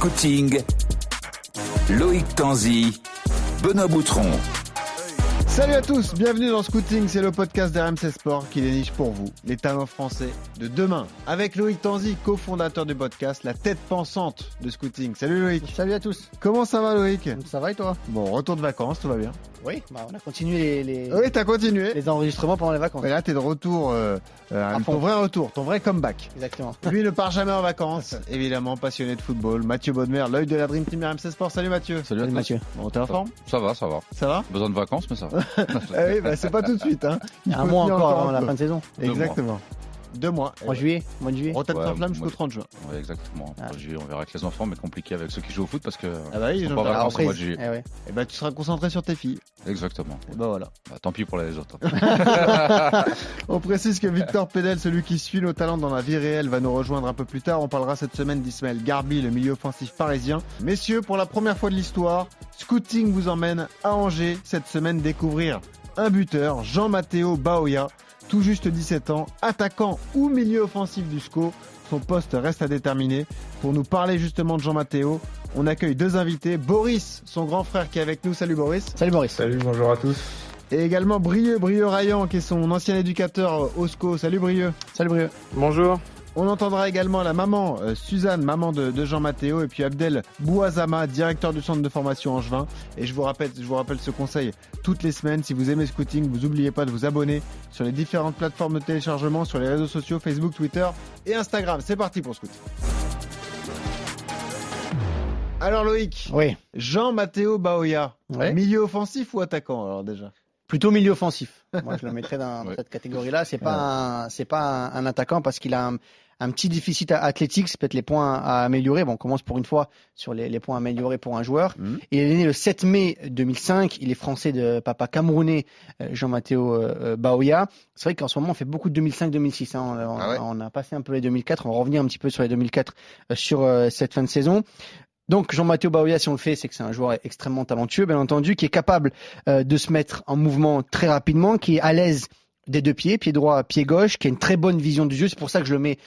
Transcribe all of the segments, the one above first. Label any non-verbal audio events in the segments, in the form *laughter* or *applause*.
Scouting, Loïc Tanzi, Benoît Boutron. Salut à tous, bienvenue dans Scouting, c'est le podcast d'RMC Sport qui déniche pour vous les talents français de demain. Avec Loïc Tanzi, cofondateur du podcast, la tête pensante de Scouting. Salut Loïc. Salut à tous. Comment ça va Loïc? Ça va et toi? Bon, retour de vacances, tout va bien. Oui, bah on a continué les, les, Oui, t'as continué. les enregistrements pendant les vacances. Et là, t'es de retour, euh, euh, À ton fond. vrai retour, ton vrai comeback. Exactement. *laughs* Lui ne part jamais en vacances, évidemment passionné de football. Mathieu Baudemer, l'œil de la Dream Team RMC Sport. Salut Mathieu. Salut, Salut. Mathieu. Bon, t'es en forme? Ça va, ça va. Ça va? Besoin de vacances, mais ça va. Ah *laughs* oui, bah, c'est pas tout de suite. Hein. Il y a un mois encore avant la peu. fin de saison. Deux mois. Exactement. Deux mois. En juillet, mois de juillet. Rotate Ouais, sans flamme jusqu'au moi- 30 juin. Ouais, exactement. Ah. J'ai- On verra avec les enfants, mais compliqué avec ceux qui jouent au foot parce que. Ah bah oui, Ils pas vacances au mois de juillet. Eh ouais. Et bah tu seras concentré sur tes filles. Exactement. Et bah voilà. Bah, tant pis pour les autres. *laughs* On précise que Victor Pédel, celui qui suit nos talents dans la vie réelle, va nous rejoindre un peu plus tard. On parlera cette semaine d'Ismaël Garbi, le milieu offensif parisien. Messieurs, pour la première fois de l'histoire, Scouting vous emmène à Angers cette semaine découvrir un buteur, Jean-Matteo Baoya, tout juste 17 ans, attaquant ou milieu offensif du SCO. Son poste reste à déterminer. Pour nous parler justement de Jean-Matteo, on accueille deux invités. Boris, son grand frère qui est avec nous. Salut Boris. Salut Boris. Salut, bonjour à tous. Et également Brieux, Brieux Rayan, qui est son ancien éducateur au SCO. Salut Brieux. Salut Brieux. Bonjour. On entendra également la maman, euh, Suzanne, maman de, de Jean Mathéo, et puis Abdel Bouazama, directeur du centre de formation Angevin. Et je vous rappelle, je vous rappelle ce conseil toutes les semaines. Si vous aimez Scouting, vous n'oubliez pas de vous abonner sur les différentes plateformes de téléchargement, sur les réseaux sociaux, Facebook, Twitter et Instagram. C'est parti pour Scouting. Alors Loïc, Oui. Jean Mathéo Baoya, milieu offensif ou attaquant alors déjà? Plutôt milieu offensif. Moi, je le mettrais dans Ouais. cette catégorie-là. C'est pas c'est pas un, un attaquant parce qu'il a un, un petit déficit athlétique. C'est peut-être les points à améliorer. Bon, on commence pour une fois sur les, les points améliorés pour un joueur. Mhm. Il est né le 7 mai 2005. Il est français de papa camerounais, euh, Jean-Matteo euh, euh, Baoya. C'est vrai qu'en ce moment, on fait beaucoup de 2005-2006. hein. On, Ah ouais? on a passé un peu les 2004. On va revenir un petit peu sur les 2004 euh, sur cette fin de saison. Donc Jean-Matteo Baoya, si on le fait, c'est que c'est un joueur extrêmement talentueux, bien entendu, qui est capable euh, de se mettre en mouvement très rapidement, qui est à l'aise des deux pieds, pied droit, pied gauche, qui a une très bonne vision du jeu. C'est pour ça que je le mets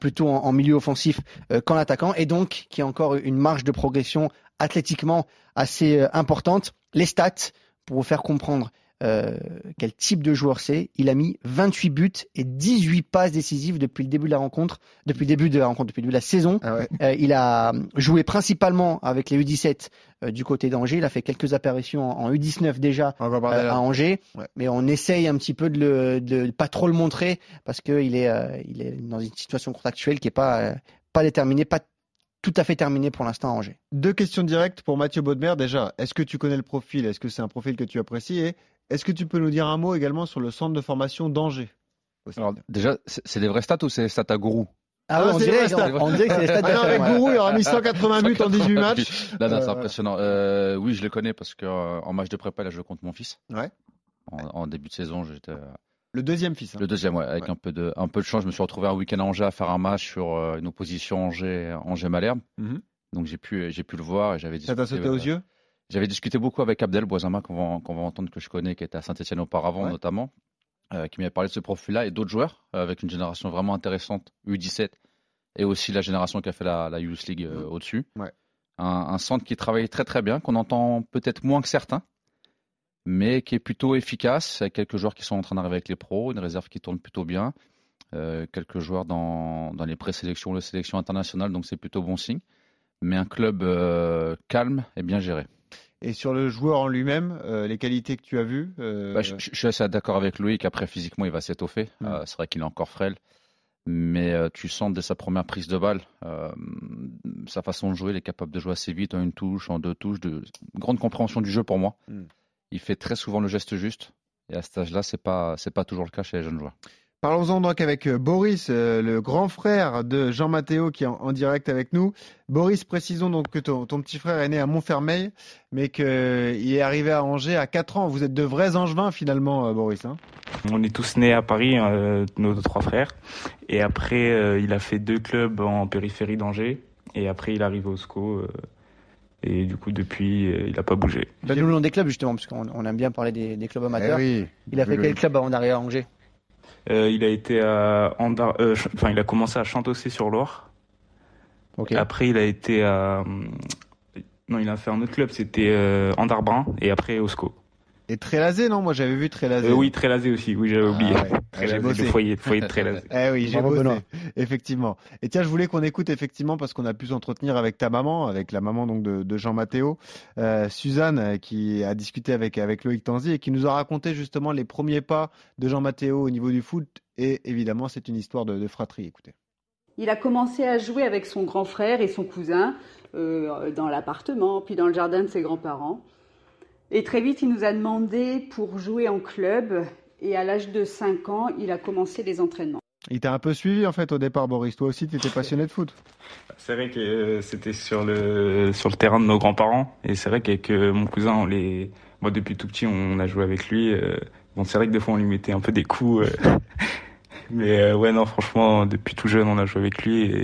plutôt en, en milieu offensif euh, qu'en attaquant, et donc qui a encore une marge de progression athlétiquement assez euh, importante. Les stats, pour vous faire comprendre euh, quel type de joueur c'est, il a mis 28 buts et 18 passes décisives depuis le début de la rencontre, depuis le début de la rencontre, depuis le début de la saison. Ah ouais. Euh, il a joué principalement avec les U17 euh, du côté d'Angers. Il a fait quelques apparitions en, en U19 déjà à Angers, Ouais. mais on essaye un petit peu de, le, de pas trop le montrer parce qu'il est, il est dans une situation contractuelle qui est pas, pas déterminée, pas tout à fait terminée pour l'instant à Angers. Deux questions directes pour Mathieu Baudemer. Déjà, est-ce que tu connais le profil? Est-ce que c'est un profil que tu apprécies? Et est-ce que tu peux nous dire un mot également sur le centre de formation d'Angers Alors, déjà, c'est des vrais stats ou c'est des stats à gourou Ah, Ah, on, c'est dirait, on, on dirait que c'est les stades Ah non, avec. Gourou, il aura mis 180 *laughs* buts en 18 matchs. Là, là, c'est Euh, impressionnant. Euh, oui, je les connais parce que euh, en match de prépa, là, je compte mon fils. Ouais. En, en début de saison, j'étais euh, Le deuxième fils. hein. le deuxième, ouais, avec Ouais. un peu de un peu de chance. Je me suis retrouvé un week-end à Angers à faire un match sur euh, une opposition Angers Angers Malherbe. Mhm. Donc j'ai pu j'ai pu le voir et j'avais Ça t'a sauté aux euh, yeux? J'avais discuté beaucoup avec Abdel Boisama, qu'on va, va entendre, que je connais, qui était à Saint-Etienne auparavant Ouais. notamment, euh, qui m'avait parlé de ce profil-là et d'autres joueurs, euh, avec une génération vraiment intéressante, U17, et aussi la génération qui a fait la, la Youth League euh, au-dessus. Ouais. Un, un centre qui travaille très très bien, qu'on entend peut-être moins que certains, mais qui est plutôt efficace, avec quelques joueurs qui sont en train d'arriver avec les pros, une réserve qui tourne plutôt bien, euh, quelques joueurs dans, dans les présélections, les sélections internationales, donc c'est plutôt bon signe. Mais un club calme et bien géré. Et sur le joueur en lui-même, euh, les qualités que tu as vues euh, Bah, je, je suis assez d'accord avec Loïc. Après, physiquement, il va s'étoffer. Mm. Euh, c'est vrai qu'il est encore frêle. Mais tu sens dès sa première prise de balle, sa façon de jouer, il est capable de jouer assez vite en une touche, en deux touches. De... Grande compréhension du jeu pour moi. Mm. Il fait très souvent le geste juste. Et à cet âge-là, c'est pas c'est pas toujours le cas chez les jeunes joueurs. Parlons-en donc avec euh, Boris, euh, le grand frère de Jean Mathéo qui est en, en direct avec nous. Boris, précisons donc que ton, ton petit frère est né à Montfermeil, mais qu'il est arrivé à Angers à 4 ans. Vous êtes de vrais angevins finalement, euh, Boris. hein On est tous nés à Paris, euh, nos trois frères. Et après, euh, il a fait deux clubs en périphérie d'Angers. Et après, il arrive au SCO. euh, et du coup, depuis, euh, il n'a pas bougé. Donne-nous le nom des clubs justement, parce qu'on on aime bien parler des, des clubs amateurs. Eh oui. Il a fait Oui, quel oui. club avant d'arriver à Angers? Euh, il a été à Andar- euh, enfin, il a commencé à Chantossé sur Loire. Ok. Après, il a été à. Non, il a fait un autre club, c'était euh, Andarbrin et après Osco. Et Trélazé, non? Moi j'avais vu Trélazé. Euh, oui, Trélazé aussi, oui, j'avais Ah oublié. ouais. *laughs* J'ai Trélazé, bossé. le foyer, foyer de *laughs* Trélazé. Eh oui, j'ai bossé. Benoît. Effectivement. Et tiens, je voulais qu'on écoute effectivement parce qu'on a pu s'entretenir avec ta maman, avec la maman donc de, de Jean Mathéo, euh, Suzanne, qui a discuté avec avec Loïc Tanzi et qui nous a raconté justement les premiers pas de Jean Mathéo au niveau du foot. Et évidemment, c'est une histoire de, de fratrie. Écoutez. Il a commencé à jouer avec son grand frère et son cousin euh, dans l'appartement, puis dans le jardin de ses grands-parents. Et très vite, il nous a demandé pour jouer en club. Et à l'âge de 5 ans, il a commencé les entraînements. Il t'a un peu suivi en fait au départ, Boris. Toi aussi, tu étais passionné de foot. C'est vrai que euh, c'était sur le sur le terrain de nos grands-parents et c'est vrai qu'avec euh, mon cousin, on les, moi depuis tout petit, on a joué avec lui. euh, Bon, c'est vrai que des fois on lui mettait un peu des coups, euh, *laughs* mais euh, ouais non, franchement, depuis tout jeune, on a joué avec lui et,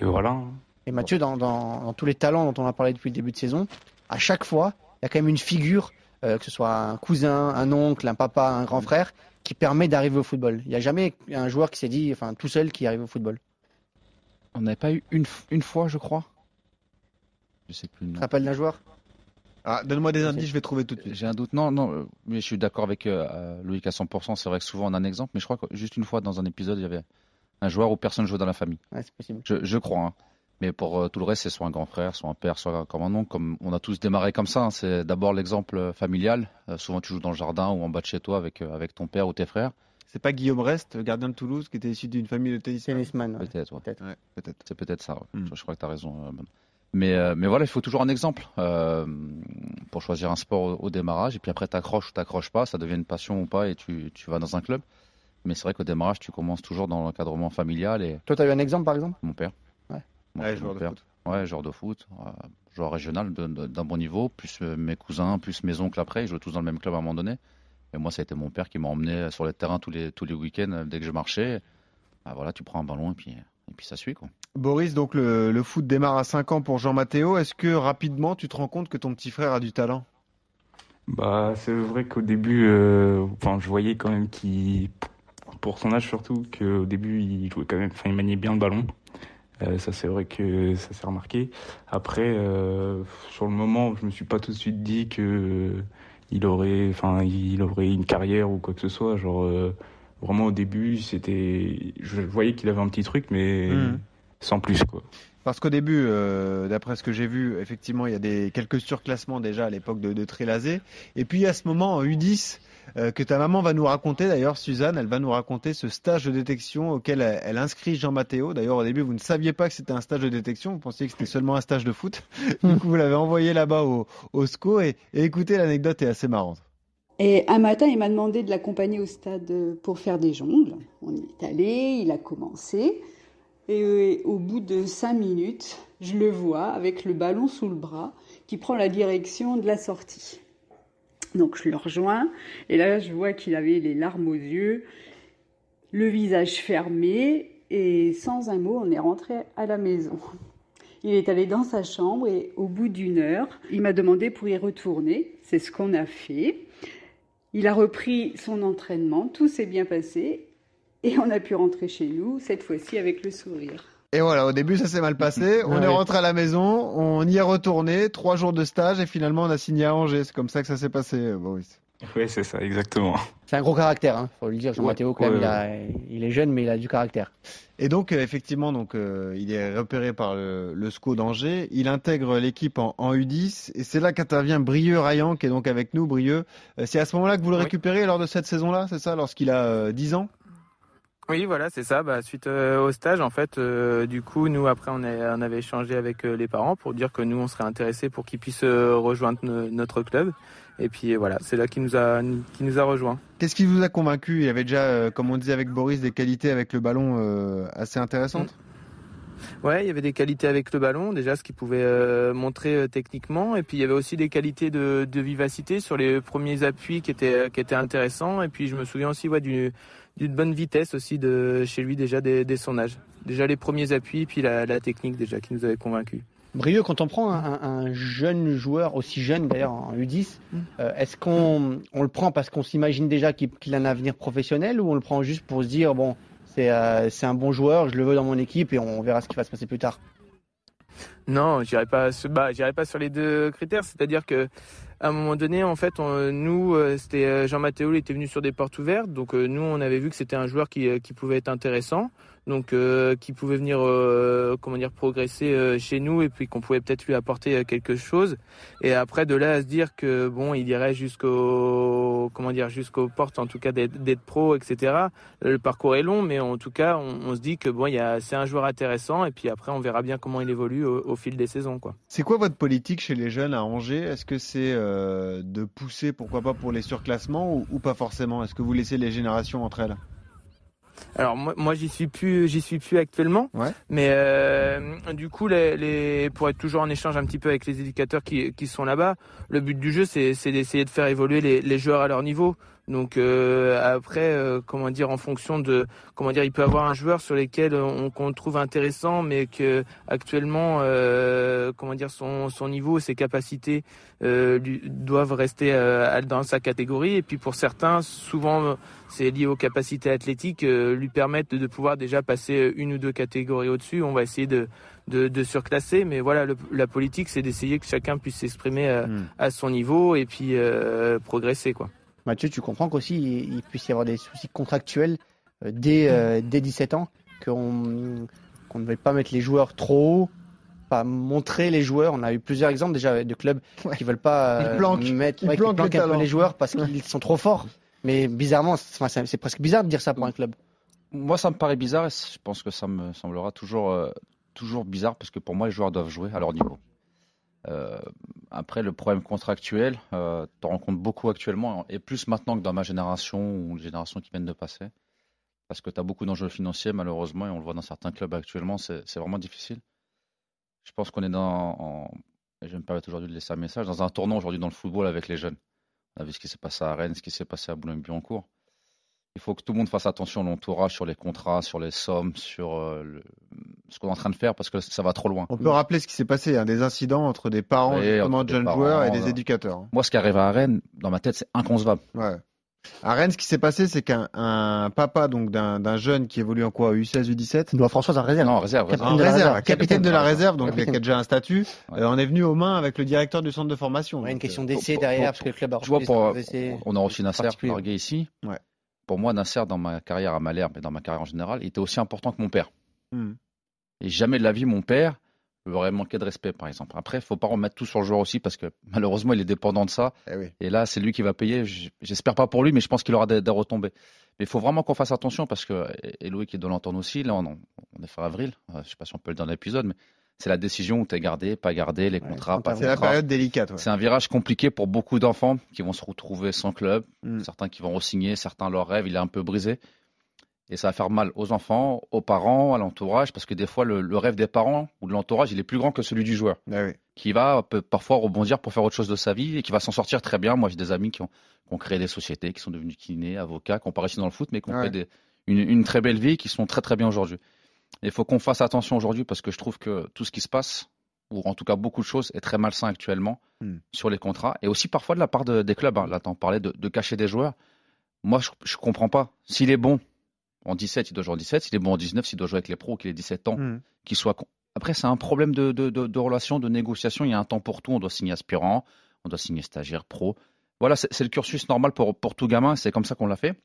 et voilà. Et Mathieu, dans, dans, dans tous les talents dont on a parlé depuis le début de saison, à chaque fois, il y a quand même une figure, euh, que ce soit un cousin, un oncle, un papa, un grand frère, qui permet d'arriver au football. Il n'y a jamais un joueur qui s'est dit, enfin, tout seul qui arrive au football. On n'avait pas eu une, f- une fois, je crois. Je sais plus. Tu te rappelles d'un joueur? Ah, donne-moi des indices, je vais trouver tout de suite. J'ai un doute. Non, non, euh, mais je suis d'accord avec euh, Loïc à 100%. C'est vrai que souvent on a un exemple, mais je crois que juste une fois dans un épisode, il y avait un joueur où personne jouait dans la famille. Ouais, c'est possible. Je, je crois. hein. Mais pour euh, tout le reste, c'est soit un grand frère, soit un père, soit comme un oncle. Comme on a tous démarré comme ça. hein. C'est d'abord l'exemple euh, familial. Euh, souvent, tu joues dans le jardin ou en bas de chez toi avec, euh, avec ton père ou tes frères. C'est pas Guillaume Rest, gardien de Toulouse, qui était issu d'une famille de tennis. Tennisman. ouais. Peut-être. ouais. Peut-être. Ouais, peut-être. C'est peut-être ça. ouais. Hmm. Je, je crois que tu as raison. Mais, euh, mais voilà, il faut toujours un exemple euh, pour choisir un sport au, au démarrage. Et puis après, t'accroches ou t'accroches pas, ça devient une passion ou pas, et tu, tu vas dans un club. Mais c'est vrai qu'au démarrage, tu commences toujours dans l'encadrement familial. Et Toi, tu as eu un exemple, par exemple? Mon père. Ouais. Joueur de père. foot. Ouais, joueur de foot, euh, joueur régional d'un bon niveau, plus euh, mes cousins, plus mes oncles après. Ils jouaient tous dans le même club à un moment donné. Et moi, ça a été mon père qui m'a emmené sur les terrains tous les, tous les week-ends euh, dès que je marchais. Bah, voilà, tu prends un ballon et puis, et puis ça suit. Quoi. Boris, donc le, le foot démarre à 5 ans pour Jean Mathéo. Est-ce que rapidement tu te rends compte que ton petit frère a du talent? Bah, c'est vrai qu'au début, euh, enfin, je voyais quand même qu'il, pour son âge surtout, qu'au début, il jouait quand même, enfin, il maniait bien le ballon. Euh, ça, c'est vrai que ça s'est remarqué. Après, euh, sur le moment, je me suis pas tout de suite dit que il aurait, enfin, il aurait une carrière ou quoi que ce soit. Genre, euh, vraiment au début, c'était, je voyais qu'il avait un petit truc, mais Mhm. sans plus, quoi. Parce qu'au début, euh, d'après ce que j'ai vu, effectivement, il y a des quelques surclassements déjà à l'époque de, de Trélazé. Et puis à ce moment, en U10, euh, que ta maman va nous raconter, d'ailleurs, Suzanne, elle va nous raconter ce stage de détection auquel elle, elle inscrit Jean Mathéo. D'ailleurs, au début, vous ne saviez pas que c'était un stage de détection, vous pensiez que c'était seulement un stage de foot. *laughs* du coup, vous l'avez envoyé là-bas au, au SCO. Et, et écoutez, l'anecdote est assez marrante. Et un matin, il m'a demandé de l'accompagner au stade pour faire des jongles. On y est allé, il a commencé. Et euh, au bout de cinq minutes, je le vois avec le ballon sous le bras qui prend la direction de la sortie. Donc je le rejoins et là je vois qu'il avait les larmes aux yeux, le visage fermé et sans un mot on est rentré à la maison. Il est allé dans sa chambre et au bout d'une heure, il m'a demandé pour y retourner. C'est ce qu'on a fait. Il a repris son entraînement, tout s'est bien passé et on a pu rentrer chez nous, cette fois-ci avec le sourire. Et voilà, au début, ça s'est mal passé. *laughs* On Ouais. est rentré à la maison, on y est retourné, trois jours de stage, et finalement, on a signé à Angers. C'est comme ça que ça s'est passé, Boris. Ouais, c'est ça, exactement. C'est un gros caractère, hein, faut le dire. Jean Ouais, quand même, ouais, il, a- il est jeune, mais il a du caractère. Et donc, euh, effectivement, donc, euh, il est repéré par le, le SCO d'Angers. Il intègre l'équipe en, en U10. Et c'est là qu'intervient Brieux Rayan, qui est donc avec nous. Brieux, Euh, c'est à ce moment-là que vous le Oui. récupérez lors de cette saison-là, c'est ça Lorsqu'il a euh, 10 ans? Oui, voilà, c'est ça. Bah, suite euh, au stage, en fait, euh, du coup, nous, après, on, avait échangé avec euh, les parents pour dire que nous, on serait intéressés pour qu'ils puissent rejoindre no- notre club. Et puis, voilà, c'est là qu'il nous a, qu'il nous a rejoint. Qu'est-ce qui vous a convaincu? Il avait déjà, comme on disait avec Boris, des qualités avec le ballon assez intéressantes? Ouais, il y avait des qualités avec le ballon, déjà ce qu'il pouvait euh, montrer euh, techniquement, et puis il y avait aussi des qualités de, vivacité sur les premiers appuis qui étaient qui étaient intéressants, et puis je me souviens aussi ouais, d'une d'une bonne vitesse aussi de chez lui déjà dès, dès son âge. Déjà les premiers appuis, puis la, technique déjà qui nous avait convaincus. Brieux, quand on prend un, un- un jeune joueur, aussi jeune d'ailleurs en U10, Mm. euh, est-ce qu'on on le prend parce qu'on s'imagine déjà qu'il a un avenir professionnel ou on le prend juste pour se dire, bon, c'est euh, c'est un bon joueur, je le veux dans mon équipe et on verra ce qui va se passer plus tard Non, j'irai pas, bah, pas sur les deux critères. C'est-à-dire que à un moment donné, en fait, nous, euh, c'était euh, Jean Mathéo, il était venu sur des portes ouvertes. Donc nous, on avait vu que c'était un joueur qui pouvait être intéressant donc euh, qui pouvait venir euh, comment dire progresser euh, chez nous et puis qu'on pouvait peut-être lui apporter quelque chose. Et après de là à se dire que bon il irait jusqu'au comment dire jusqu'aux portes en tout cas d'être pro etc le parcours est long mais en tout cas on, se dit que bon il y a c'est un joueur intéressant et puis après on verra bien comment il évolue au, fil des saisons quoi. C'est quoi votre politique chez les jeunes à Angers? Est-ce que c'est de pousser pourquoi pas pour les surclassements ou, ou pas forcément? Est-ce que vous laissez les générations entre elles? Alors moi, moi j'y suis plus, j'y suis plus actuellement. Mais euh, du coup, les, les, pour être toujours en échange un petit peu avec les éducateurs qui, qui sont là-bas, le but du jeu, c'est, c'est d'essayer de faire évoluer les, les joueurs à leur niveau. Donc euh, après, euh, comment dire, en fonction de, comment dire, il peut avoir un joueur sur lequel on, qu'on trouve intéressant, mais que actuellement, euh, comment dire, son, son niveau, ses capacités lui, doivent rester dans sa catégorie. Et puis pour certains, souvent, c'est lié aux capacités athlétiques, lui permettre de, pouvoir déjà passer une ou deux catégories au-dessus. On va essayer de, de, de surclasser, mais voilà, la politique, c'est d'essayer que chacun puisse s'exprimer à, hmm. à son niveau et puis progresser, quoi. Mathieu, tu comprends qu'aussi il, puisse y avoir des soucis contractuels euh, dès, euh, dès 17 ans, qu'on ne veuille pas mettre les joueurs trop haut, pas montrer les joueurs. On a eu plusieurs exemples déjà de clubs qui veulent pas euh, mettre peu les joueurs parce qu'ils sont trop forts. Mais bizarrement, c'est presque bizarre de dire ça pour un club. Moi, ça me paraît bizarre et je pense que ça me semblera toujours, toujours bizarre parce que pour moi, les joueurs doivent jouer à leur niveau. Euh, après, le problème contractuel, euh, tu compte beaucoup actuellement, et plus maintenant que dans ma génération ou les générations qui viennent de passer, parce que tu as beaucoup d'enjeux financiers, malheureusement, et on le voit dans certains clubs actuellement, c'est vraiment difficile. Je pense qu'on est dans, et je me permets aujourd'hui de laisser un message, dans un tournant aujourd'hui dans le football avec les jeunes. On a vu ce qui s'est passé à Rennes, ce qui s'est passé à Boulogne-Billancourt il faut que tout le monde fasse attention à l'entourage, sur les contrats, sur les sommes, sur euh, ce qu'on est en train de faire, parce que ça va trop loin. On peut rappeler ce qui s'est passé, hein, des incidents entre des parents justement, de jeunes joueurs et des éducateurs. Hein. Moi, ce qui arrive à Rennes, dans ma tête, c'est inconcevable. Ouais. À Rennes, ce qui s'est passé, c'est qu'un papa donc d'un jeune qui évolue en quoi U16, U17 Il doit François en réserve. Non, en réserve. Capitaine, de, la réserve. capitaine de la réserve, donc il a déjà un statut. Euh, on est venu aux mains avec le directeur du centre de formation. une question d'essai derrière, parce que le club a Tu vois, pour, on a reçu Nasser largué ici. Ouais pour moi, Nasser, dans ma carrière à Malherbe et dans ma carrière en général, il était aussi important que mon père. Hmm. Et jamais de la vie, mon père aurait manqué de respect, par exemple. Après, il ne faut pas remettre tout sur le joueur aussi, parce que malheureusement, il est dépendant de ça. Eh et là, c'est lui qui va payer. J'espère pas pour lui, mais je pense qu'il aura des, retombées. Mais il faut vraiment qu'on fasse attention, parce que, et Louis qui doit l'entendre aussi, là, on, on est fin avril, euh, je ne sais pas si on peut le dire dans l'épisode, mais c'est la décision où tu es gardé, pas gardé, les contrats, pas C'est la période délicate. C'est un virage compliqué pour beaucoup d'enfants qui vont se retrouver sans club, mm. certains qui vont re-signer, certains leur rêve, il est un peu brisé. Et ça va faire mal aux enfants, aux parents, à l'entourage, parce que des fois, le, rêve des parents ou de l'entourage, il est plus grand que celui du joueur, ah qui va parfois rebondir pour faire autre chose de sa vie et qui va s'en sortir très bien. Moi, j'ai des amis qui ont, créé des sociétés, qui sont devenus kinés, avocats, qui ont pas réussi dans le foot, mais qui ont fait une, une, très belle vie, qui sont très très bien aujourd'hui. Il faut qu'on fasse attention aujourd'hui parce que je trouve que tout ce qui se passe, ou en tout cas beaucoup de choses, est très malsain actuellement hmm. sur les contrats. Et aussi parfois de la part des clubs. Hein. Là, tu en parlais de, cacher des joueurs. Moi, je ne comprends pas. S'il est bon en 17, il doit jouer en 17. S'il est bon en 19, s'il doit jouer avec les pros, qu'il ait 17 ans, hmm. qu'il soit. Après, c'est un problème de, de, de, relation, de négociation. Il y a un temps pour tout. On doit signer aspirant, on doit signer stagiaire pro. Voilà, c'est le cursus normal pour, pour tout gamin. C'est comme ça qu'on l'a fait.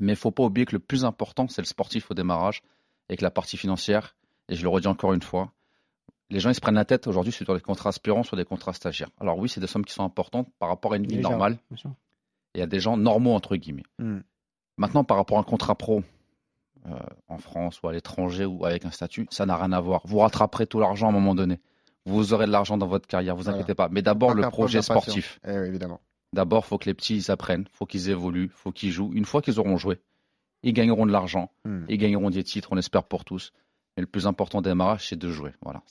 Mais il faut pas oublier que le plus important, c'est le sportif au démarrage et que la partie financière, et je le redis encore une fois, les gens ils se prennent la tête aujourd'hui sur des contrats aspirants, sur des contrats stagiaires. Alors oui, c'est des sommes qui sont importantes par rapport à une vie normale. Il y a des gens normaux entre guillemets. Hmm. Maintenant, par rapport à un contrat pro euh, en France ou à l'étranger ou avec un statut, ça n'a rien à voir. Vous rattraperez tout l'argent à un moment donné. Vous aurez de l'argent dans votre carrière, vous inquiétez pas. Mais d'abord le projet sportif. Eh évidemment. D'abord, faut que les petits ils apprennent, faut qu'ils évoluent, faut qu'ils jouent. Une fois qu'ils auront joué, ils gagneront de l'argent, hmm. ils gagneront des titres, on espère pour tous. Mais le plus important des démarrage, c'est de jouer. Voilà,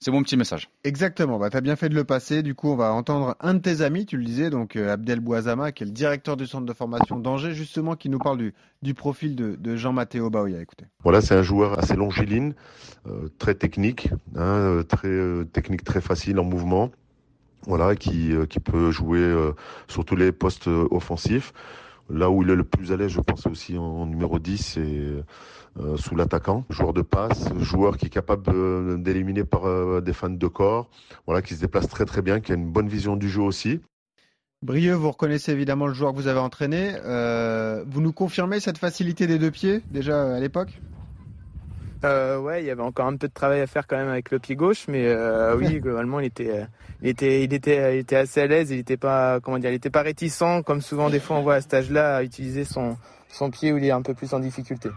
c'est mon petit message. Exactement, bah, tu as bien fait de le passer. Du coup, on va entendre un de tes amis, tu le disais, donc euh, Abdel Bouazama, qui est le directeur du centre de formation d'Angers, justement, qui nous parle du, du profil de, Jean-Mathéo Baoya. Écoutez. Voilà, c'est un joueur assez longiligne, euh, très technique, hein, euh, très technique, très facile en mouvement. Voilà, qui, qui peut jouer sur tous les postes offensifs. Là où il est le plus à l'aise, je pense aussi en, numéro 10, c'est euh, sous l'attaquant, joueur de passe, joueur qui est capable d'éliminer par euh, des fans de corps, voilà, qui se déplace très très bien, qui a une bonne vision du jeu aussi. Brieux, vous reconnaissez évidemment le joueur que vous avez entraîné. Euh, vous nous confirmez cette facilité des deux pieds déjà à l'époque? Euh, ouais, il y avait encore un peu de travail à faire quand même avec le pied gauche, mais euh, *laughs* oui, globalement, il était, euh, il était, il était, il était assez à l'aise. Il n'était pas, comment dire, il était pas réticent, comme souvent des fois on voit à cet âge-là, à utiliser son, son pied où il est un peu plus en difficulté.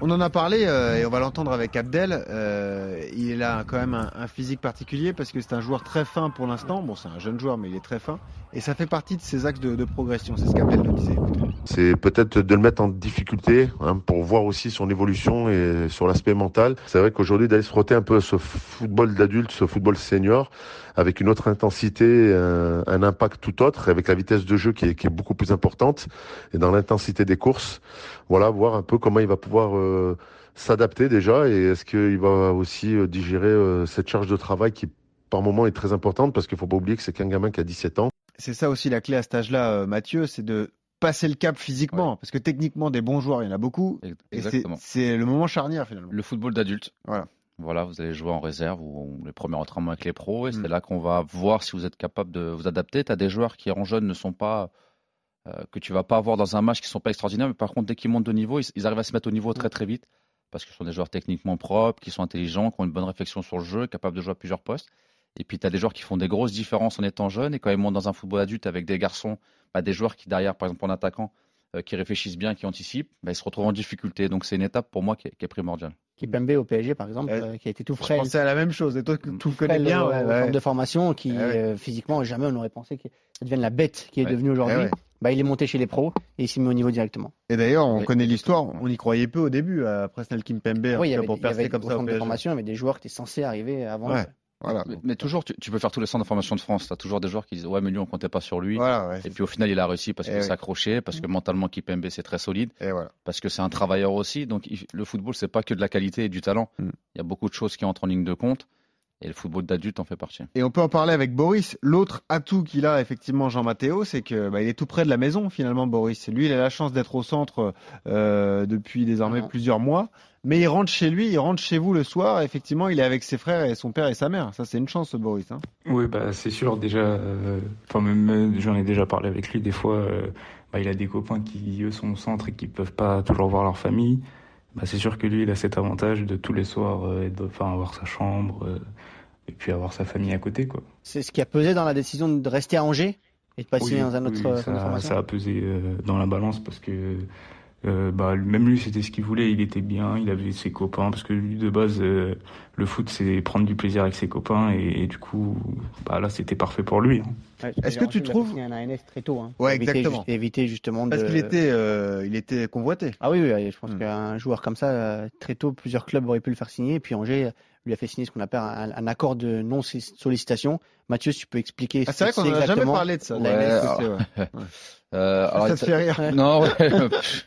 On en a parlé euh, et on va l'entendre avec Abdel. Euh, il a quand même un, un, physique particulier parce que c'est un joueur très fin pour l'instant. Bon, c'est un jeune joueur, mais il est très fin. Et ça fait partie de ses axes de, de progression. C'est ce qu'Abdel nous disait. C'est peut-être de le mettre en difficulté hein, pour voir aussi son évolution et sur l'aspect mental. C'est vrai qu'aujourd'hui, d'aller se frotter un peu à ce football d'adulte, ce football senior, avec une autre intensité, un, un, impact tout autre, avec la vitesse de jeu qui est, qui est beaucoup plus importante et dans l'intensité des courses. Voilà, voir un peu comment il va pouvoir euh, s'adapter déjà et est-ce qu'il va aussi euh, digérer euh, cette charge de travail qui par moment est très importante parce qu'il faut pas oublier que c'est qu'un gamin qui a 17 ans. C'est ça aussi la clé à cet âge-là, Mathieu, c'est de passer le cap physiquement ouais. parce que techniquement des bons joueurs il y en a beaucoup Exactement. et c'est le moment charnière finalement. Le football d'adulte. Voilà. Voilà, vous allez jouer en réserve ou les premiers entraînements avec les pros et c'est là qu'on va voir si vous êtes capable de vous adapter. Tu as des joueurs qui en jeunes ne sont pas que tu vas pas avoir dans un match qui sont pas extraordinaires, mais par contre dès qu'ils montent de niveau, ils, arrivent à se mettre au niveau très très vite parce ce sont des joueurs techniquement propres, qui sont intelligents, qui ont une bonne réflexion sur le jeu, capables de jouer à plusieurs postes. Et puis tu as des joueurs qui font des grosses différences en étant jeunes et quand ils montent dans un football adulte avec des garçons, bah, des joueurs qui derrière, par exemple en attaquant, euh, qui réfléchissent bien, qui anticipent, bah, ils se retrouvent en difficulté. Donc c'est une étape pour moi qui est, qui est primordiale. Kipembe au PSG par exemple, euh, qui a été tout frais. Je pensais à la même chose. Et toi, tu le connais bien. Ouais, ouais. de formation qui euh, physiquement jamais on aurait pensé que ça devienne la bête qui est devenue aujourd'hui. Bah, il est monté chez les pros et il s'est mis au niveau directement. Et d'ailleurs, on connaît l'histoire. On y croyait peu au début à Presnel Kimpembe. Oui, il y avait, pour avait, comme au ça formation, il y avait des joueurs qui étaient censés arriver avant. Voilà. Mais, mais, toujours, tu, tu, peux faire tous les centres de formation de France. Tu as toujours des joueurs qui disent Ouais, mais lui, on comptait pas sur lui. Voilà, ouais, et puis au final, il a réussi parce qu'il oui. s'est accroché, parce que mentalement, Kipembe, c'est très solide. Et voilà. Parce que c'est un travailleur aussi. Donc il, le football, c'est pas que de la qualité et du talent. Mm. Il y a beaucoup de choses qui entrent en ligne de compte. Et le football d'adulte en fait partie. Et on peut en parler avec Boris. L'autre atout qu'il a effectivement Jean Matteo, c'est que bah, il est tout près de la maison finalement Boris. Lui, il a la chance d'être au centre euh, depuis désormais Ah. plusieurs mois. Mais il rentre chez lui, il rentre chez vous le soir. Effectivement, il est avec ses frères et son père et sa mère. Ça, c'est une chance, Boris. Hein. Oui, bah c'est sûr. Déjà, euh, enfin même j'en ai déjà parlé avec lui. Des fois, euh, bah, il a des copains qui eux sont au centre et qui peuvent pas toujours voir leur famille. Bah, c'est sûr que lui, il a cet avantage de tous les soirs, euh, de, enfin, avoir sa chambre euh, et puis avoir sa famille à côté, quoi. C'est ce qui a pesé dans la décision de rester à Angers et de passer oui, dans un autre oui, de ça, a pesé euh, dans la balance parce que euh, bah, même lui, c'était ce qu'il voulait. Il était bien, il avait ses copains parce que lui, de base, euh, le foot, c'est prendre du plaisir avec ses copains et, et du coup, bah, là, c'était parfait pour lui. hein. Ouais, Est-ce que tu trouves- un ANS très tôt hein, Ouais, éviter exactement. éviter justement Parce de... qu'il était, euh, il était convoité. Ah oui, oui, je pense Hmm. qu'un joueur comme ça, très tôt, plusieurs clubs auraient pu le faire signer. Et puis Angers lui a fait signer ce qu'on appelle un, un accord de non-sollicitation. Mathieu, si tu peux expliquer Ah, ce c'est vrai qu'on c'est en a jamais parlé de ça. Ouais, alors-. Euh, alors, ça te fait rire. Non, ouais.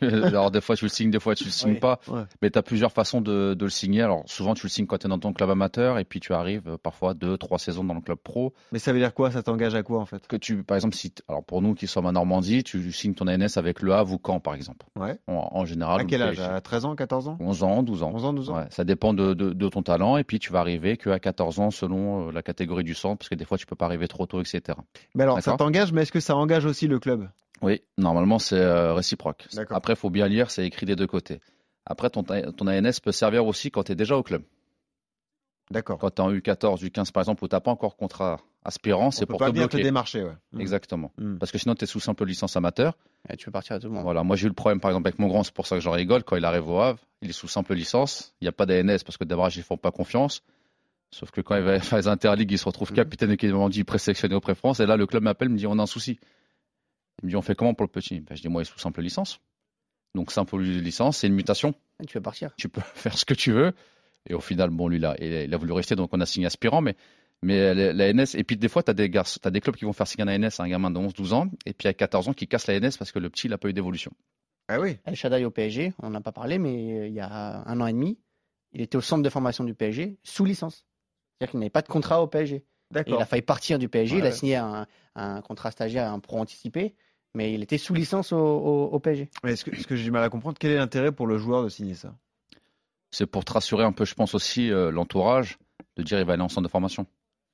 *laughs* *laughs* alors des fois tu le signes, des fois tu le signes Oui. pas. Ouais. Mais tu as plusieurs façons de, de le signer. Alors souvent tu le signes quand tu es dans ton club amateur et puis tu arrives euh, parfois deux, trois saisons dans le club pro. Mais ça veut dire quoi? Ça t'engage à quoi en fait? Que tu, par exemple, si alors pour nous qui sommes à Normandie, tu signes ton ANS avec Le Havre ou Caen par exemple? Ouais. En, en général. À quel âge? À 13 ans, 14 ans? 11 ans, 12 ans. 11 ans, 12 ans Ouais, ça dépend de, de, de ton talent et puis tu vas arriver qu'à 14 ans selon euh, la catégorie du centre parce que des fois tu peux pas arriver trop tôt, etc. Mais alors, ça t'engage, mais est-ce que ça engage aussi le club? Oui, normalement c'est euh, réciproque. D'accord. Après, il faut bien lire, c'est écrit des deux côtés. Après, ton, ton ANS peut servir aussi quand tu es déjà au club. D'accord. Quand tu es en U14, U15 par exemple, où tu n'as pas encore contrat aspirant, On c'est peut pour pas te bien te bloquer. démarcher, ouais. Mm. Exactement. Mm. Parce que sinon, tu es sous simple licence amateur. Ouais, tu peux partir à tout le monde. Voilà. Moi, j'ai eu le problème, par exemple, avec mon grand, c'est pour ça que j'en rigole. Quand il arrive au Havre, il est sous simple licence. Il n'y a pas d'ANS parce que d'abord, ils ne font pas confiance. Sauf que quand il va *laughs* faire les interligues, il se retrouve Mhm. capitaine équivalent dit présélectionné au pré-France. Et là, le club m'appelle, me dit on a un souci. Il me dit on fait comment pour le petit? Ben, Je dis moi, il est sous simple licence. Donc, simple licence, c'est une mutation. Tu peux partir. tu peux *laughs* faire ce que tu veux. Et au final, bon, lui, là, il a, il a voulu rester, donc on a signé aspirant, mais, mais la, la NS, et puis des fois, tu as des garçons, t'as des clubs qui vont faire signer un ANS à un gamin de 11-12 ans, et puis à 14 ans, qui casse la NS parce que le petit, il n'a pas eu d'évolution. Ah oui. El Shaddai au PSG, on n'en a pas parlé, mais euh, il y a un an et demi, il était au centre de formation du PSG sous licence. C'est-à-dire qu'il n'avait pas de contrat au PSG. Et il a failli partir du PSG, il a signé un, un contrat stagiaire, un pro anticipé. Mais il était sous licence au, au, au PSG. Mais ce que, j'ai du mal à comprendre, quel est l'intérêt pour le joueur de signer ça? C'est pour te rassurer un peu, je pense aussi, euh, l'entourage, de dire il va aller en centre de formation.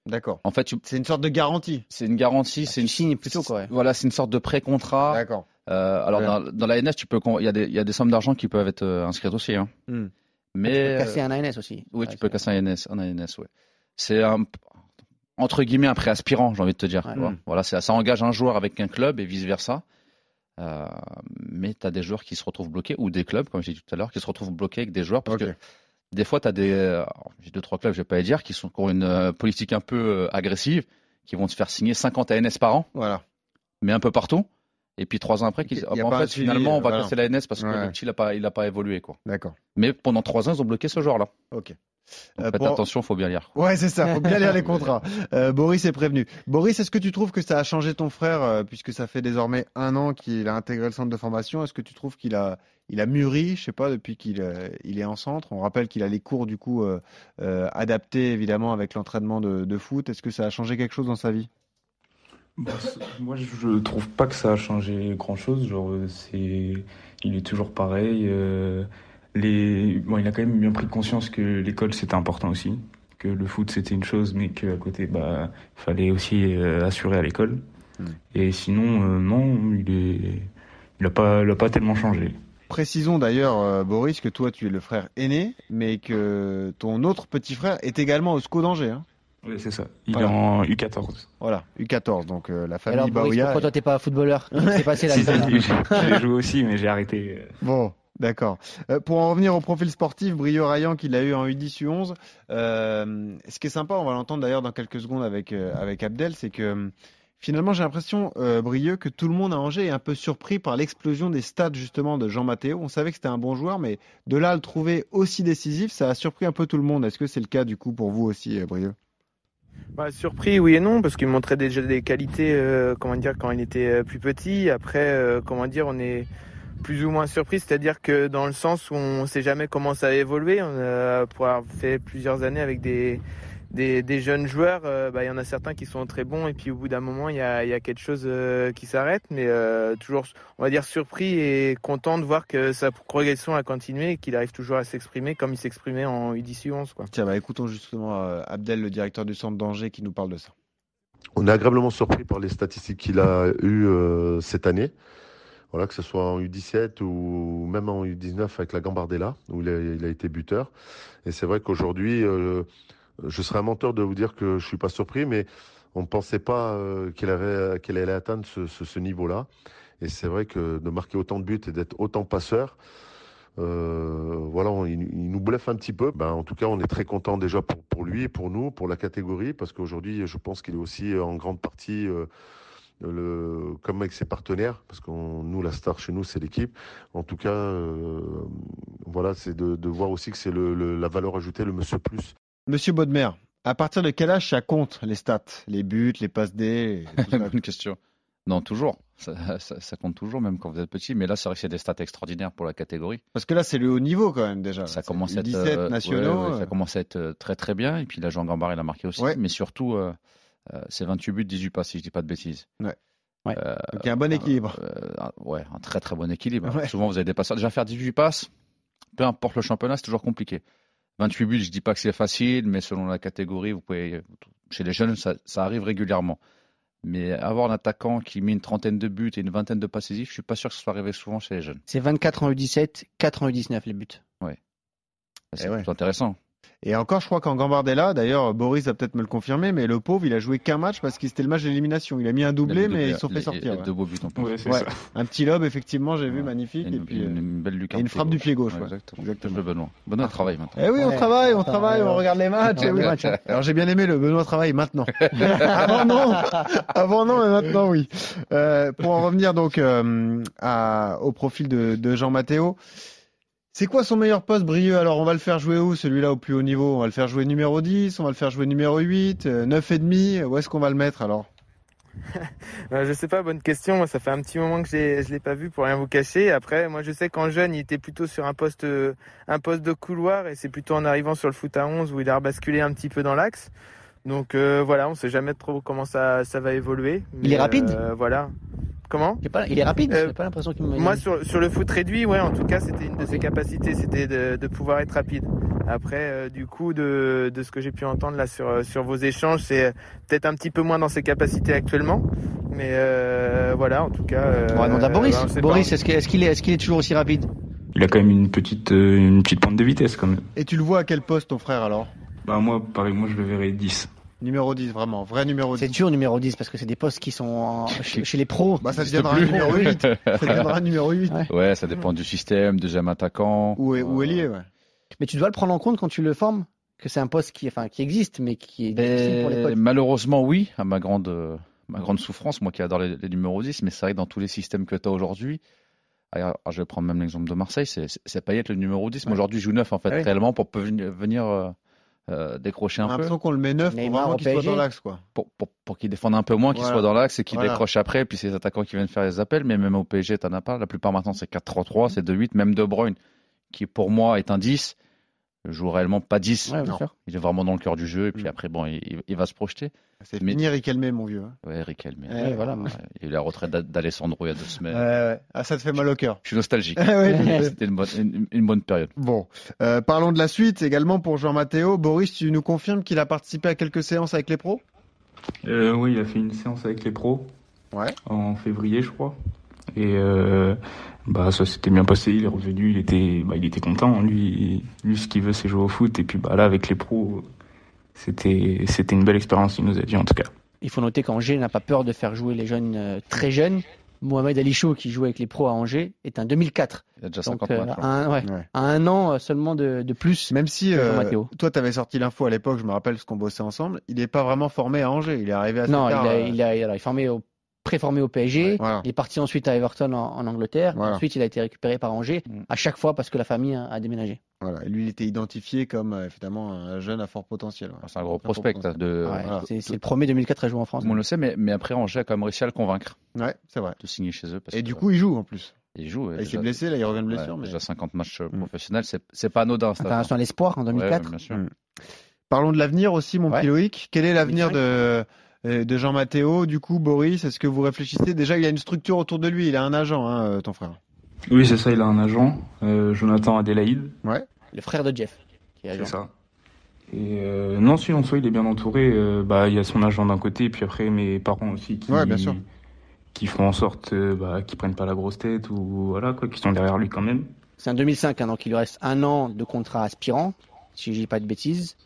D'accord. En fait, tu- C'est une sorte de garantie. c'est une garantie, c'est Tu une signes plutôt, quoi, ouais. Voilà, c'est une sorte de pré-contrat. D'accord. Euh, alors Ouais. dans, dans la NS, tu peux, con- il y a des, il y a des sommes d'argent qui peuvent être euh, inscrites aussi. Hein. Hmm. Mais Casser un ANS aussi. oui, Ouais, tu c'est- peux casser un NS, un ANS, ouais. C'est un entre guillemets un prêt aspirant, j'ai envie de te dire. Ouais. Mm. Voilà, ça engage un joueur avec un club et vice versa. Euh, mais tu as des joueurs qui se retrouvent bloqués ou des clubs, comme j'ai dit tout à l'heure, qui se retrouvent bloqués avec des joueurs parce que des fois tu as des euh, j'ai deux trois clubs, je vais pas les dire, qui sont qui ont une euh, politique un peu agressive, qui vont te faire signer 50 ANS par an, Voilà. mais un peu partout. Et puis trois ans après, qui ah, bah, en fait, suivi, finalement, on va voilà. casser la NS parce que Ouais. le petit il a pas, évolué quoi. D'accord. Mais pendant trois ans, ils ont bloqué ce joueur-là. Ok. Donc, Euh, faites pour- attention, faut bien lire. Ouais, c'est ça. Faut bien lire les *laughs* contrats. Euh, Boris est prévenu. Boris, est-ce que tu trouves que ça a changé ton frère, euh, puisque ça fait désormais un an qu'il a intégré le centre de formation? Est-ce que tu trouves qu'il a, il a mûri, je sais pas, depuis qu'il euh, il est en centre On rappelle qu'il a les cours du coup euh, euh, adaptés évidemment avec l'entraînement de, de foot. Est-ce que ça a changé quelque chose dans sa vie? Bah, moi, je trouve pas que ça a changé grand-chose. Genre, euh, c'est, il est toujours pareil. euh, les, bon, il a quand même bien pris conscience que l'école c'était important aussi, que le foot c'était une chose, mais qu'à côté, bah, il fallait aussi euh, assurer à l'école. Mm. Et sinon, euh, non, il est, il a pas, il a pas tellement changé. Précisons d'ailleurs, euh, Boris, que toi tu es le frère aîné, mais que ton autre petit frère est également au SCO d'Angers. Hein. Oui, c'est ça. Il Voilà. est en U14. Voilà, U14, donc euh, la famille Alors, Boris, Baouya. pourquoi toi t'es pas footballeur? Qu'est-ce qui s'est passé là *laughs* Si, si, si, j'ai joué aussi, mais j'ai arrêté. Bon, d'accord. Euh, pour en revenir au profil sportif, Brio Rayan, qu'il a eu en U10 U11, euh, ce qui est sympa, on va l'entendre d'ailleurs dans quelques secondes avec, euh, Abdel, c'est que euh, finalement j'ai l'impression, Brieux, que tout le monde à Angers est un peu surpris par l'explosion des stats justement de Jean Matteo. On savait que c'était un bon joueur, mais de là à le trouver aussi décisif, ça a surpris un peu tout le monde. Est-ce que c'est le cas du coup pour vous aussi, Brieux Bah, surpris, oui et non, parce qu'il montrait déjà des qualités, comment dire, quand il était plus petit. Après, comment dire, on est plus ou moins surpris, c'est-à-dire que dans le sens où on sait jamais comment ça va évoluer, on a, pour avoir fait plusieurs années avec des, des, des jeunes joueurs, euh, bah, il y en a certains qui sont très bons et puis au bout d'un moment, il y a, y a quelque chose euh, qui s'arrête, mais euh, toujours, on va dire, surpris et content de voir que sa progression a continué et qu'il arrive toujours à s'exprimer comme il s'exprimait en U10 U11. Quoi. Tiens, bah, écoutons justement euh, Abdel, le directeur du centre d'Angers, qui nous parle de ça. On est agréablement surpris par les statistiques qu'il a eues euh, cette année. Voilà, que ce soit en U17 ou même en U19 avec la Gambardella, où il a, été buteur. Et c'est vrai qu'aujourd'hui, euh, je serais un menteur de vous dire que je suis pas surpris, mais on ne pensait pas euh, qu'il allait atteindre ce, niveau-là. Et c'est vrai que de marquer autant de buts et d'être autant passeur, euh, voilà, il, nous bluffe un petit peu. Ben, en tout cas, on est très content déjà pour, lui, pour nous, pour la catégorie, parce qu'aujourd'hui, je pense qu'il est aussi en grande partie, le, comme avec ses partenaires, parce que nous, la star chez nous, c'est l'équipe. En tout cas, euh, voilà, c'est de, de voir aussi que c'est le, le- la valeur ajoutée, le monsieur plus. Monsieur Baudemer, à partir de quel âge ça compte les stats, les buts, les passes D et tout ça *laughs* Bonne question. Non, toujours. Ça, ça- ça compte toujours, même quand vous êtes petit. Mais là, c'est vrai que c'est des stats extraordinaires pour la catégorie. Parce que là, c'est le haut niveau quand même déjà. Ça C'est commence à être, 17 euh, nationaux. ouais, ouais, ça euh, commence à être très très bien. Et puis là, Jean Gambard, il a marqué aussi. Ouais. Mais surtout, euh, c'est 28 buts, 18 passes, si je dis pas de bêtises. Ouais. Ouais. Euh, donc il y a un bon équilibre. euh, un- ouais, un très très bon équilibre. Ouais. Souvent, vous avez des passeurs. Déjà, faire 18 passes, peu importe le championnat, c'est toujours compliqué. 28 buts, je dis pas que c'est facile, mais selon la catégorie, vous pouvez. Chez les jeunes, ça, ça arrive régulièrement. Mais avoir un attaquant qui met une trentaine de buts et une vingtaine de passes décisives, je suis pas sûr que ce soit arrivé souvent chez les jeunes. C'est 24 en U17, 4 en U19 les buts. C'est Eh ouais. plutôt intéressant. Et encore, je crois qu'en Gambardella, d'ailleurs, Boris va peut-être me le confirmer, mais le pauvre, il a joué qu'un match parce que c'était le match d'élimination. Il a mis un doublé, Il a mis mais ils se sont fait a- sortir. il a ouais. Deux beaux buts en plus. Ouais, c'est Ouais. ça. Un petit lob, effectivement, j'ai vu, magnifique. Une, et puis, une- euh, une belle lucarne. et une frappe du pied gauche, ouais. Exactement. Exactement. Le Benoît. Benoît travaille maintenant. Eh oui, on Ouais. travaille, on travaille, on regarde les matchs. oui. Ouais, match. Alors j'ai bien aimé le Benoît travaille maintenant. *laughs* Avant non, avant non, mais maintenant oui. Euh, pour en revenir donc euh, à- au profil de, de Jean Matteo, c'est quoi son meilleur poste, Brieux? Alors on va le faire jouer où Celui-là au plus haut niveau? On va le faire jouer numéro 10, on va le faire jouer numéro 8, euh, 9 et demi. Où est-ce qu'on va le mettre alors? *laughs* Euh, je sais pas, bonne question. Moi, ça fait un petit moment que je l'ai pas vu pour rien vous cacher. Après, moi, je sais qu'en jeune, il était plutôt sur un poste, euh, un poste de couloir et c'est plutôt en arrivant sur le foot à 11 où il a rebasculé un petit peu dans l'axe. Donc euh, voilà, on sait jamais trop comment ça, ça va évoluer. Il est rapide euh, Voilà. Comment pas, il est rapide. Euh, J'ai pas l'impression qu'il me. Moi, sur, sur le foot réduit, ouais, en tout cas, c'était une de ses capacités, c'était de, de pouvoir être rapide. Après, euh, du coup, de, de ce que j'ai pu entendre là sur, sur vos échanges, c'est peut-être un petit peu moins dans ses capacités actuellement. Mais euh, voilà, en tout cas. euh, On va demander à Boris. bah, Boris, est-ce qu'il est, qu'il est, est-ce qu'il est toujours aussi rapide? Il a quand même une petite, euh, une petite pointe de vitesse quand même. Et tu le vois à quel poste ton frère alors? Bah moi, pareil, moi je le verrais 10. Numéro 10, vraiment, vrai numéro 10. C'est dur numéro 10 parce que c'est des postes qui sont en- *laughs* chez, chez les pros. Bah ça *laughs* deviendra numéro 8. Ça deviendra numéro 8. Ouais. Ouais, ça dépend du système, deuxième attaquant. Où est, où est lié, ouais. Mais tu dois le prendre en compte quand tu le formes, que c'est un poste qui, enfin, qui existe, mais qui est difficile pour les potes. malheureusement, oui, à ma grande, euh, ma grande souffrance, moi qui adore les, les numéros 10, mais c'est vrai que dans tous les systèmes que tu as aujourd'hui, alors, je vais prendre même l'exemple de Marseille, c'est, Payet le numéro 10, mais aujourd'hui il joue 9 en fait, Ah oui. réellement pour venir euh, décrocher J'ai un peu, l'impression qu'on le met neuf pour vraiment qu'il soit dans l'axe, quoi. pour, pour, pour qu'il défende un peu moins, qu'il Voilà. soit dans l'axe et qu'il Voilà. décroche après, puis c'est les attaquants qui viennent faire les appels, mais même au PSG, t'en as pas, la plupart maintenant c'est 4-3-3, c'est 2-8, même De Bruyne, qui pour moi est un 10, joue réellement pas 10, Ouais, bien Non. sûr. il est vraiment dans le cœur du jeu, et puis Mm. après, bon, il, il va se projeter. C'est Mais- fini Riquelme, mon vieux. hein. Ouais, Riquelme. mais- Ouais, voilà. Ouais, Il y a eu la retraite d'A- d'Alessandro il y a deux semaines. ouais. Ah, ça te fait mal au cœur. Je suis nostalgique. *laughs* C'était une bonne, une, une bonne période. Bon, Euh, parlons de la suite également pour Jean Matteo. Boris, tu nous confirmes qu'il a participé à quelques séances avec les pros? Euh, oui, il a fait une séance avec les pros. Ouais. En février, je crois. Et euh, bah ça s'était bien passé. Il est revenu, il était, bah, il était content. Lui, lui, ce qu'il veut, c'est jouer au foot. Et puis bah là, avec les pros, c'était, c'était une belle expérience. Il nous a dit en tout cas. Il faut noter qu'Angers n'a pas peur de faire jouer les jeunes euh, très jeunes. Mohamed Ali Chou, qui joue avec les pros à Angers, est un 2004. Il y a déjà Donc, 50 euh, matchs. à, un, ouais, Ouais. à un an euh, seulement de, de plus. Même si euh, toi, tu avais sorti l'info à l'époque, je me rappelle ce qu'on bossait ensemble, il n'est pas vraiment formé à Angers. Il est arrivé assez Non, il, a, euh, il, a, alors, il est formé au, préformé au PSG. Voilà. Il est parti ensuite à Everton en, en Angleterre. Voilà. Ensuite, il a été récupéré par Angers Mm. à chaque fois parce que la famille a, a déménagé. Voilà. Et lui, il était identifié comme euh, évidemment un jeune à fort potentiel. ouais. C'est un gros prospect. gros De... Ouais, voilà. c'est, le premier 2004 à jouer en France. Le monde le sait, mais, mais après, Angers a quand même réussi à le convaincre Ouais, c'est vrai. de signer chez eux. Parce Et que, du coup, il joue en plus. il joue. ouais, il s'est blessé, là, il revient de ouais, blessure. mais... Déjà 50 matchs euh, Mm. professionnels, c'est c'est pas anodin. International Espoir en Ouais, 2004. ouais, bien sûr. Mm. Parlons de l'avenir aussi, mon Ouais. petit Loïc. Quel est l'avenir 2005? de, de Jean Matteo Du coup, Boris, est-ce que vous réfléchissez? Déjà, il a une structure autour de lui. Il a un agent, hein, euh, ton frère. Oui, c'est ça. Il a un agent, euh, Jonathan Adélaïde. Le frère de Jeff. C'est agent. ça. Et euh, non, si en soi, il est bien entouré. euh, bah, il y a son agent d'un côté, et puis après mes parents aussi qui, Ouais, bien sûr. qui font en sorte, euh, bah, qu'ils prennent pas la grosse tête ou voilà quoi, qui sont derrière lui quand même. C'est un 2005, hein, donc il lui reste un an de contrat aspirant, si je dis pas de bêtises.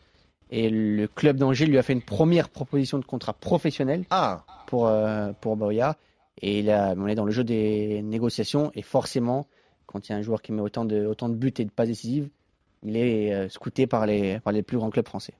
Et le club d'Angers lui a fait une première proposition de contrat professionnel Ah, pour, euh, pour Boya. Et là, on est dans le jeu des négociations. Et forcément, quand il y a un joueur qui met autant de, autant de buts et de passes décisives, il est euh, scouté par les, par les plus grands clubs français.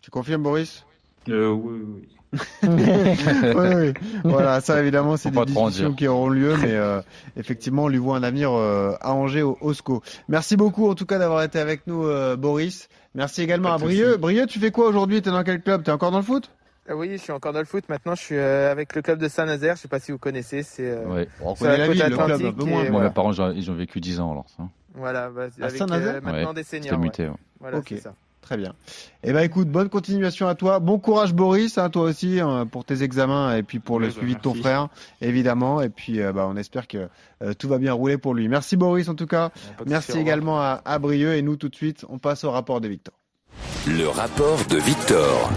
tu confirmes, Boris? Euh, oui, oui. *laughs* oui, oui. Voilà, ça évidemment, c'est des discussions qui auront lieu, mais *laughs* euh, effectivement, on lui voit un avenir euh, à Angers au, au SCO. Merci beaucoup en tout cas d'avoir été avec nous, euh, Boris. Merci également Pas à Brieux. Brieux, tu fais quoi aujourd'hui? T'es dans quel club? T'es encore dans le foot? Oui, je suis encore dans le foot. Maintenant, je suis avec le club de Saint-Nazaire. Je sais pas si vous connaissez. C'est Ouais. On la connaît la ville, le club un atlantique peu et moins. Moi, voilà. mes parents, ils ont- vécu 10 ans alors. ça. voilà, bah, À avec Saint-Nazaire? euh, maintenant Ouais, des seniors. muté. ouais. Voilà, Ok. c'est ça. Très bien. Eh ben écoute, bonne continuation à toi. Bon courage Boris, hein, toi aussi, hein, pour tes examens et puis pour le bah, suivi de ton frère, évidemment. Et puis euh, bah, on espère que euh, tout va bien rouler pour lui. Merci Boris en tout cas. Merci également à, à Brieux. Et nous tout de suite, on passe au rapport de Victor. Le rapport de Victor.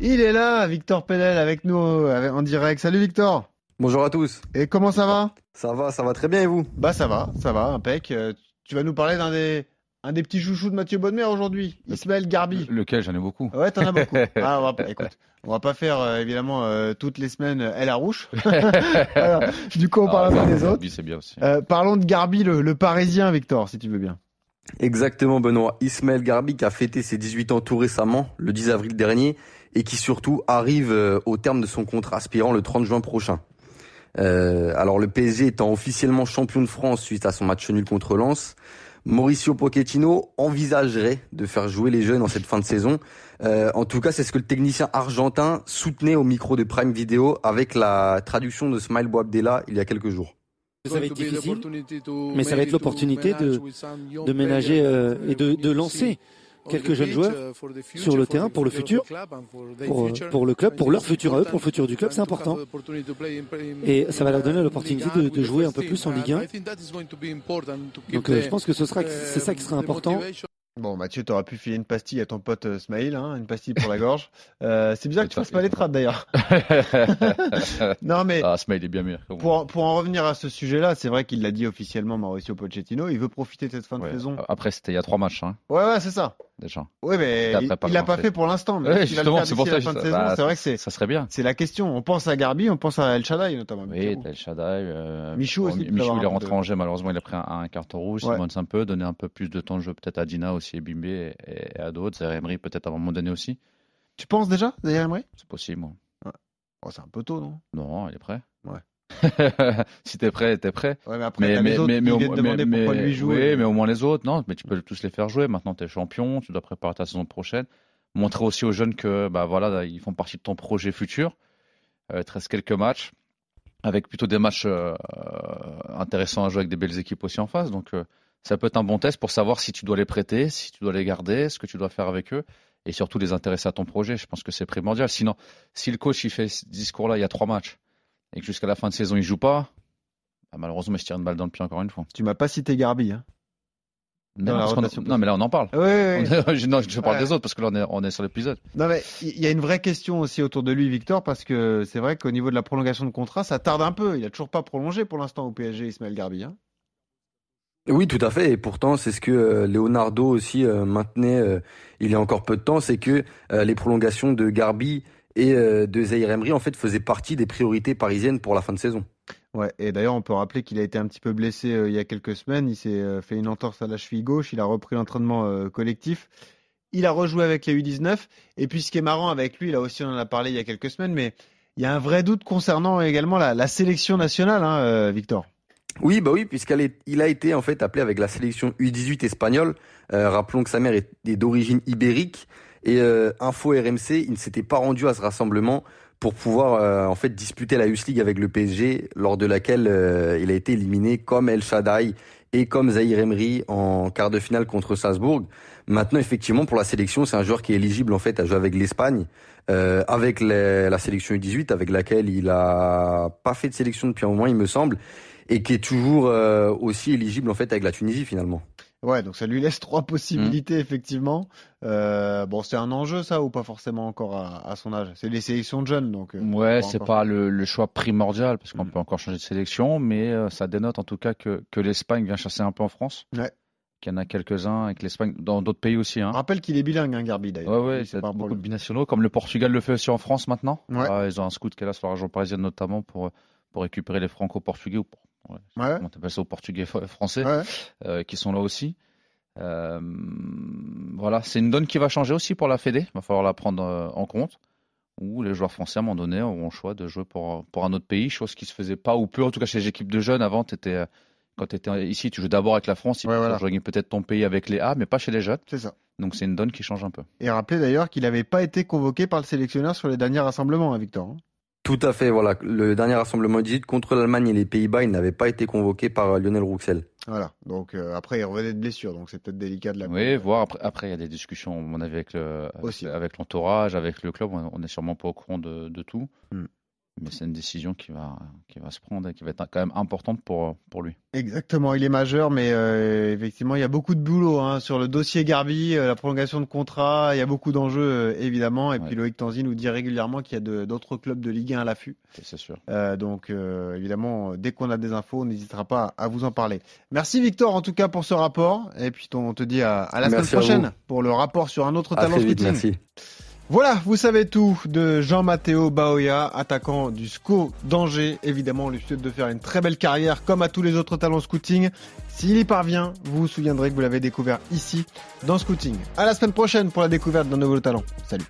Il est là, Victor Penel, avec nous euh, en direct. Salut Victor. Bonjour à tous. Et comment ça va? Ça va, ça va très bien et vous? Bah ça va, ça va, impec. Euh, tu vas nous parler d'un des, un des petits chouchous de Mathieu Bonnemer aujourd'hui, Ismaël Garbi. Lequel J'en ai beaucoup. Ouais, t'en as beaucoup. *laughs* Ah, on va pas, écoute, on va pas faire euh, évidemment euh, toutes les semaines euh, Elle à rouge. Alors, *laughs* du coup, on parle Ah, un peu des autres. Garbi, C'est bien aussi. Euh, parlons de Garbi, le, le Parisien, Victor, si tu veux bien. Exactement Benoît. Ismaël Garbi qui a fêté ses 18 ans tout récemment, le 10 avril dernier, et qui surtout arrive euh, au terme de son contrat aspirant le 30 juin prochain. Euh, alors le PSG étant officiellement champion de France suite à son match nul contre Lens, Mauricio Pochettino envisagerait de faire jouer les jeunes en cette fin de saison. Euh, en tout cas, c'est ce que le technicien argentin soutenait au micro de Prime Video avec la traduction de Smile Boabdella il y a quelques jours. Ça va être difficile, mais ça va être l'opportunité de, de ménager euh, et de, de lancer quelques jeunes joueurs sur le terrain pour le futur, pour, pour le club, pour leur futur à eux, pour le futur du club, c'est important. Et ça va leur donner l'opportunité de, de, jouer un peu plus en Ligue 1. Donc euh, je pense que ce sera, c'est ça qui sera important. Bon, Mathieu, t'aurais pu filer une pastille à ton pote euh, Smaïl, hein, une pastille pour la gorge. Euh, c'est bizarre que tu fasses pas les trades d'ailleurs. *laughs* non mais. Ah, Smaïl est bien meilleur. Pour, pour en revenir à ce sujet-là, c'est vrai qu'il l'a dit officiellement, Mauricio Pochettino. Il veut profiter de cette fin de saison. Après, c'était il y a trois matchs, hein, Ouais, ouais, c'est ça. Déjà. Ouais, mais il- l'a pas fait pour l'instant. Mais Ouais, justement, c'est pour ça fin de saison. bah, c'est vrai que c'est, Ça serait bien. c'est la question. On pense à Garbi, on pense à El Shaddai notamment. Oui, El Shaddai. euh, Michou aussi, Michou, il est rentré de- en jeu, malheureusement, il a pris un, un carton rouge. Ouais. Simons un peu, donner un peu plus de temps de jeu peut-être à Dina aussi, et Bimbe et, et à d'autres. Zaire Emery peut-être à un moment donné aussi. Tu penses déjà, d'ailleurs, Emery? C'est possible. moi. oh, C'est un peu tôt, non? Non, il est prêt. Ouais. *laughs* si t'es prêt, t'es prêt. Ouais, mais après, t'as les autres pourquoi lui. Oui, mais au moins les autres, non, mais tu peux tous les faire jouer. Maintenant, tu es champion, tu dois préparer ta saison prochaine. Montrer aussi aux jeunes que, bah voilà, ils font partie de ton projet futur. Euh, il te reste quelques matchs, avec plutôt des matchs euh, intéressants à jouer avec des belles équipes aussi en face. Donc, euh, ça peut être un bon test pour savoir si tu dois les prêter, si tu dois les garder, ce que tu dois faire avec eux, et surtout les intéresser à ton projet. Je pense que c'est primordial. Sinon, si le coach il fait ce discours-là, il y a trois matchs, et que jusqu'à la fin de saison il joue pas, bah, malheureusement, se tire une balle dans le pied encore une fois. Tu m'as pas cité Garbi. Hein. Non, mais là on en parle. Ouais, ouais, ouais. *laughs* je, non, je parle Ouais. des autres parce que là on est, on est sur l'épisode. Non mais il y a une vraie question aussi autour de lui, Victor, parce que c'est vrai qu'au niveau de la prolongation de contrat, ça tarde un peu. Il a toujours pas prolongé pour l'instant au PSG, Ismaël Garbi. Hein. Oui, tout à fait. Et pourtant, c'est ce que euh, Leonardo aussi euh, maintenait euh, il y a encore peu de temps, c'est que euh, les prolongations de Garbi et euh, de Zaire Emery en fait faisaient partie des priorités parisiennes pour la fin de saison. Ouais. Et d'ailleurs, on peut rappeler qu'il a été un petit peu blessé euh, il y a quelques semaines. Il s'est euh, fait une entorse à la cheville gauche. Il a repris l'entraînement euh, collectif. Il a rejoué avec les U19. Et puis, ce qui est marrant avec lui, là aussi, on en a parlé il y a quelques semaines, mais il y a un vrai doute concernant également la, la sélection nationale, hein, Victor. Oui, bah oui, puisqu'il a été en fait appelé avec la sélection U18 espagnole. Rappelons que sa mère est, est d'origine ibérique et euh, info RMC, il ne s'était pas rendu à ce rassemblement pour pouvoir euh, en fait disputer la US League avec le PSG, lors de laquelle euh, il a été éliminé comme El Shaddai et comme Zahir Emery en quart de finale contre Salzbourg. Maintenant, effectivement, pour la sélection, c'est un joueur qui est éligible en fait à jouer avec l'Espagne, euh, avec la sélection U18, avec laquelle il a pas fait de sélection depuis un moment, il me semble et qui est toujours euh, aussi éligible en fait avec la Tunisie finalement. Ouais, donc ça lui laisse trois possibilités, effectivement. Euh, bon, c'est un enjeu, ça, ou pas forcément encore à, à son âge? C'est les sélections de jeunes, donc. euh, Ouais, pas c'est encore. pas le, le choix primordial parce qu'on Mm. peut encore changer de sélection, mais euh, ça dénote en tout cas que, que l'Espagne vient chasser un peu en France. Ouais. Qu'il y en a quelques-uns et que l'Espagne, dans d'autres pays aussi. Hein. Rappelle qu'il est bilingue, hein, Garbi, d'ailleurs. Ouais, ouais, il y pas a beaucoup de binationaux, comme le Portugal le fait aussi en France maintenant. Ouais. Ah, ils ont un scout qui est là sur la région parisienne notamment pour, pour récupérer les franco-portugais ou pour, ouais, Ouais. comment t'appelles ça, aux portugais français, Ouais. euh, qui sont là aussi. Euh, voilà, c'est une donne qui va changer aussi pour la Fédé. Il va falloir la prendre euh, en compte. Où les joueurs français, à un moment donné, auront le choix de jouer pour, pour un autre pays, chose qui se faisait pas ou peu, en tout cas chez les équipes de jeunes. Avant, t'étais, euh, quand tu étais ici, tu jouais d'abord avec la France, Ouais, tu rejoignais peut-être ton pays avec les A, mais pas chez les jeunes. C'est ça. Donc c'est une donne qui change un peu. Et rappelez d'ailleurs qu'il n'avait pas été convoqué par le sélectionneur sur les derniers rassemblements, hein, Victor. Tout à fait, voilà. Le dernier rassemblement 18 contre l'Allemagne et les Pays-Bas, il n'avait pas été convoqué par euh, Lionel Rouxel. Voilà. Donc euh, après, il revenait de blessure, donc c'est peut-être délicat de la. Oui, voir après, après il y a des discussions, à mon avis, avec le, avec l'entourage, avec le club. On on est sûrement pas au courant de, de tout, Hmm. Mais c'est une décision qui va, qui va se prendre et qui va être quand même importante pour, pour lui. Exactement, il est majeur, mais euh, effectivement, il y a beaucoup de boulot hein, sur le dossier Garbi, euh, la prolongation de contrat. Il y a beaucoup d'enjeux, euh, évidemment. Et puis. Loïc Tanzi nous dit régulièrement qu'il y a de- d'autres clubs de Ligue 1 à l'affût. C'est sûr. Euh, donc, euh, évidemment, dès qu'on a des infos, on n'hésitera pas à vous en parler. Merci Victor, en tout cas, pour ce rapport. Et puis, on te dit à, à la Merci semaine prochaine pour le rapport sur un autre À talent très vite, merci. Voilà, vous savez tout de Jean-Matteo Baoya, attaquant du SCO d'Angers. Évidemment, on lui souhaite de faire une très belle carrière comme à tous les autres talents scouting. S'il y parvient, vous vous souviendrez que vous l'avez découvert ici dans Scouting. À la semaine prochaine pour la découverte d'un nouveau talent. Salut.